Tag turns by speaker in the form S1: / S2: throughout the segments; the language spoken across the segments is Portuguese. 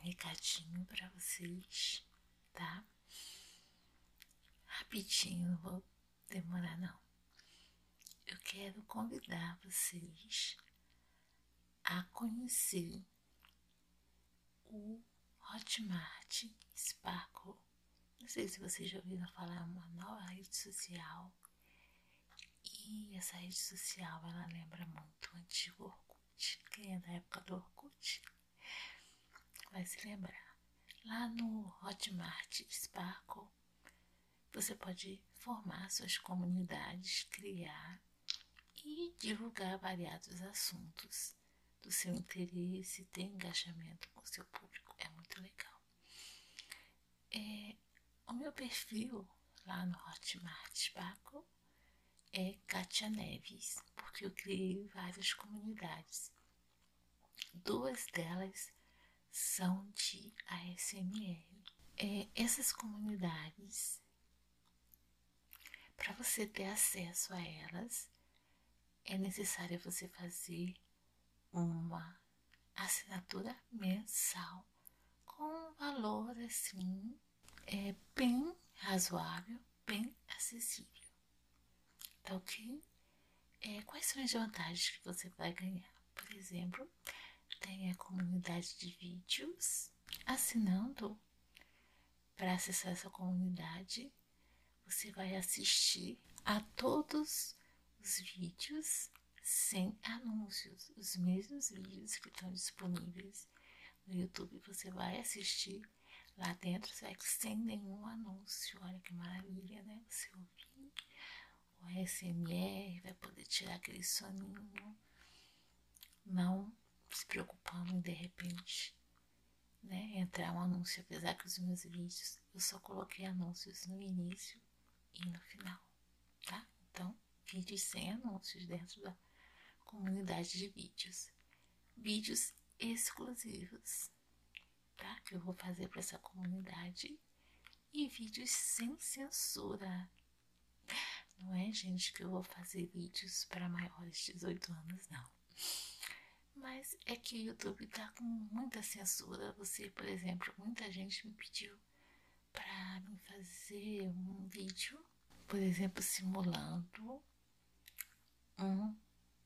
S1: recadinho para vocês, tá? Rapidinho, não vou demorar não. Eu quero convidar vocês a conhecer o Hotmart Sparkle. Não sei se vocês já ouviram falar uma nova rede social. E essa rede social, ela lembra muito o antigo Orkut. Quem é da época do Orkut vai se lembrar. Lá no Hotmart Sparkle, você pode formar suas comunidades, criar e divulgar variados assuntos do seu interesse, ter engajamento com o seu público. É muito legal. É, o meu perfil lá no Hotmart Sparkle é Katia Neves, porque eu criei várias comunidades. Duas delas são de ASMR. É, essas comunidades, para você ter acesso a elas, é necessário você fazer uma assinatura mensal com um valor assim é bem razoável, bem acessível. Tá ok? É, quais são as vantagens que você vai ganhar? Por exemplo, tem a comunidade de vídeos. Assinando para acessar essa comunidade, você vai assistir a todos os vídeos sem anúncios. Os mesmos vídeos que estão disponíveis no YouTube você vai assistir lá dentro sem nenhum anúncio. Olha que maravilha, né? Você ouvir o SMR, vai poder tirar aquele soninho. Não se preocupando em de repente né, entrar um anúncio, apesar que os meus vídeos eu só coloquei anúncios no início e no final, tá? Então, vídeos sem anúncios dentro da comunidade de vídeos. Vídeos exclusivos, tá? Que eu vou fazer para essa comunidade e vídeos sem censura. Não é, gente, que eu vou fazer vídeos para maiores de 18 anos, não. Mas é que o YouTube tá com muita censura. Você, por exemplo, muita gente me pediu para me fazer um vídeo, por exemplo, simulando um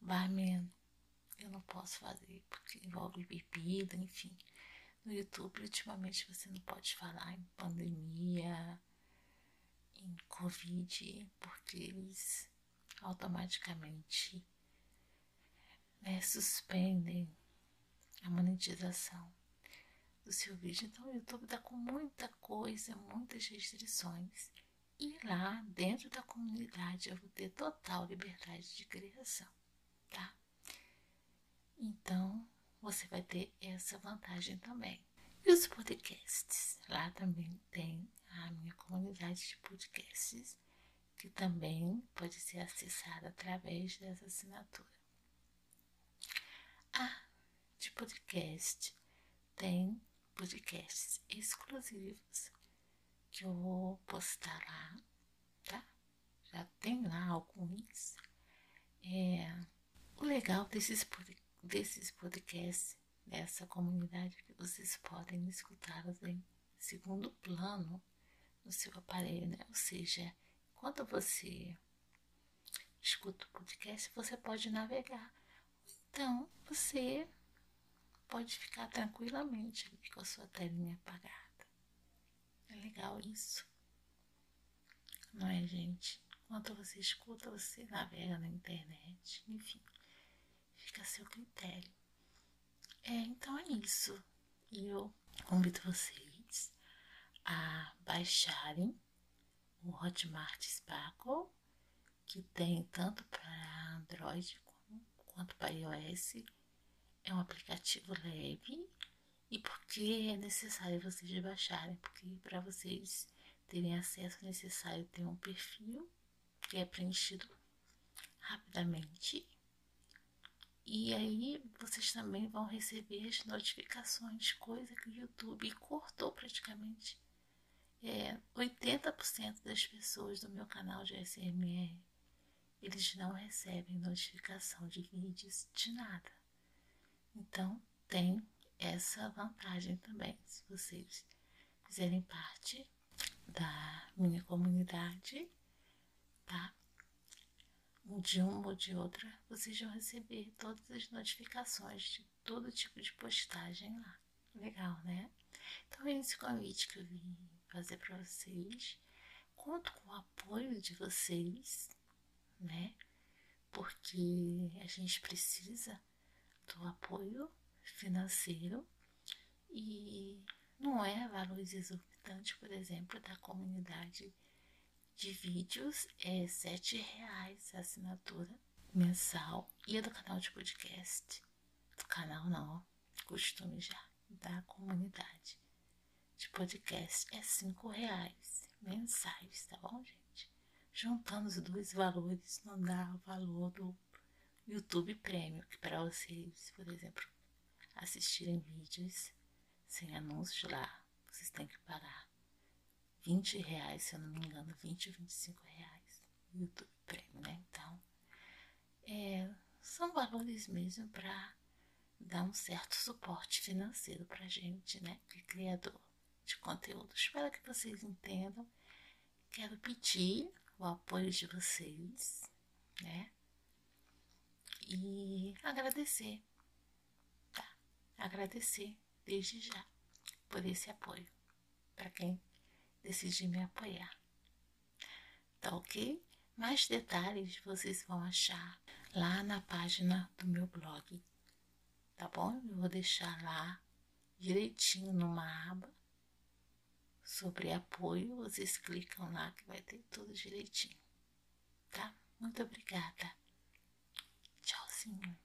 S1: barman. Eu não posso fazer porque envolve bebida, enfim. No YouTube, ultimamente, você não pode falar em pandemia, em Covid, porque eles automaticamente né, suspendem a monetização do seu vídeo. Então o YouTube está com muita coisa, muitas restrições. E lá dentro da comunidade eu vou ter total liberdade de criação, tá? Então você vai ter essa vantagem também. E os podcasts? Lá também tem a minha comunidade de podcasts, que também pode ser acessada através dessa assinatura. Ah, de podcast. Tem podcasts exclusivos que eu vou postar lá, tá? Já tem lá alguns. É, o legal desses, desses podcasts, dessa comunidade, que vocês podem escutá-los em segundo plano no seu aparelho, né? Ou seja, enquanto você escuta o podcast, você pode navegar então, você pode ficar tranquilamente com a sua telinha apagada. É legal isso. Não é, gente? Enquanto você escuta, você navega na internet, enfim, fica a seu critério. É, então é isso. E eu convido vocês a baixarem o Hotmart Sparkle, que tem tanto para Android quanto para iOS. É um aplicativo leve e porque é necessário vocês baixarem, porque para vocês terem acesso é necessário ter um perfil que é preenchido rapidamente. E aí vocês também vão receber as notificações, coisa que o YouTube cortou praticamente. É, 80% das pessoas do meu canal de SMR eles não recebem notificação de vídeos de nada. Então, tem essa vantagem também. Se vocês fizerem parte da minha comunidade, tá? De uma ou de outra, vocês vão receber todas as notificações de todo tipo de postagem lá. Legal, né? Então, é esse convite que eu vim fazer para vocês. Conto com o apoio de vocês, né? Porque a gente precisa do apoio financeiro e não é valores exorbitantes, por exemplo, da comunidade de vídeos. É sete reais a assinatura mensal e a do canal de podcast. Do canal não costume já da comunidade de podcast. É cinco reais mensais tá bom gente juntando os dois valores não dá o valor do YouTube Premium que para vocês por exemplo assistirem vídeos sem anúncios lá, vocês têm que pagar 20 reais, se eu não me engano, 20 ou 25 reais no YouTube Premium, né? Então, é, são valores mesmo para dar um certo suporte financeiro para gente, né? Que é criador de conteúdo. Espero que vocês entendam. Quero pedir o apoio de vocês, né? E agradecer agradecer desde já por esse apoio, para quem decidir me apoiar. Tá ok? Mais detalhes vocês vão achar lá na página do meu blog, tá bom? Eu vou deixar lá direitinho numa aba sobre apoio, vocês clicam lá que vai ter tudo direitinho, tá? Muito obrigada. Tchauzinho.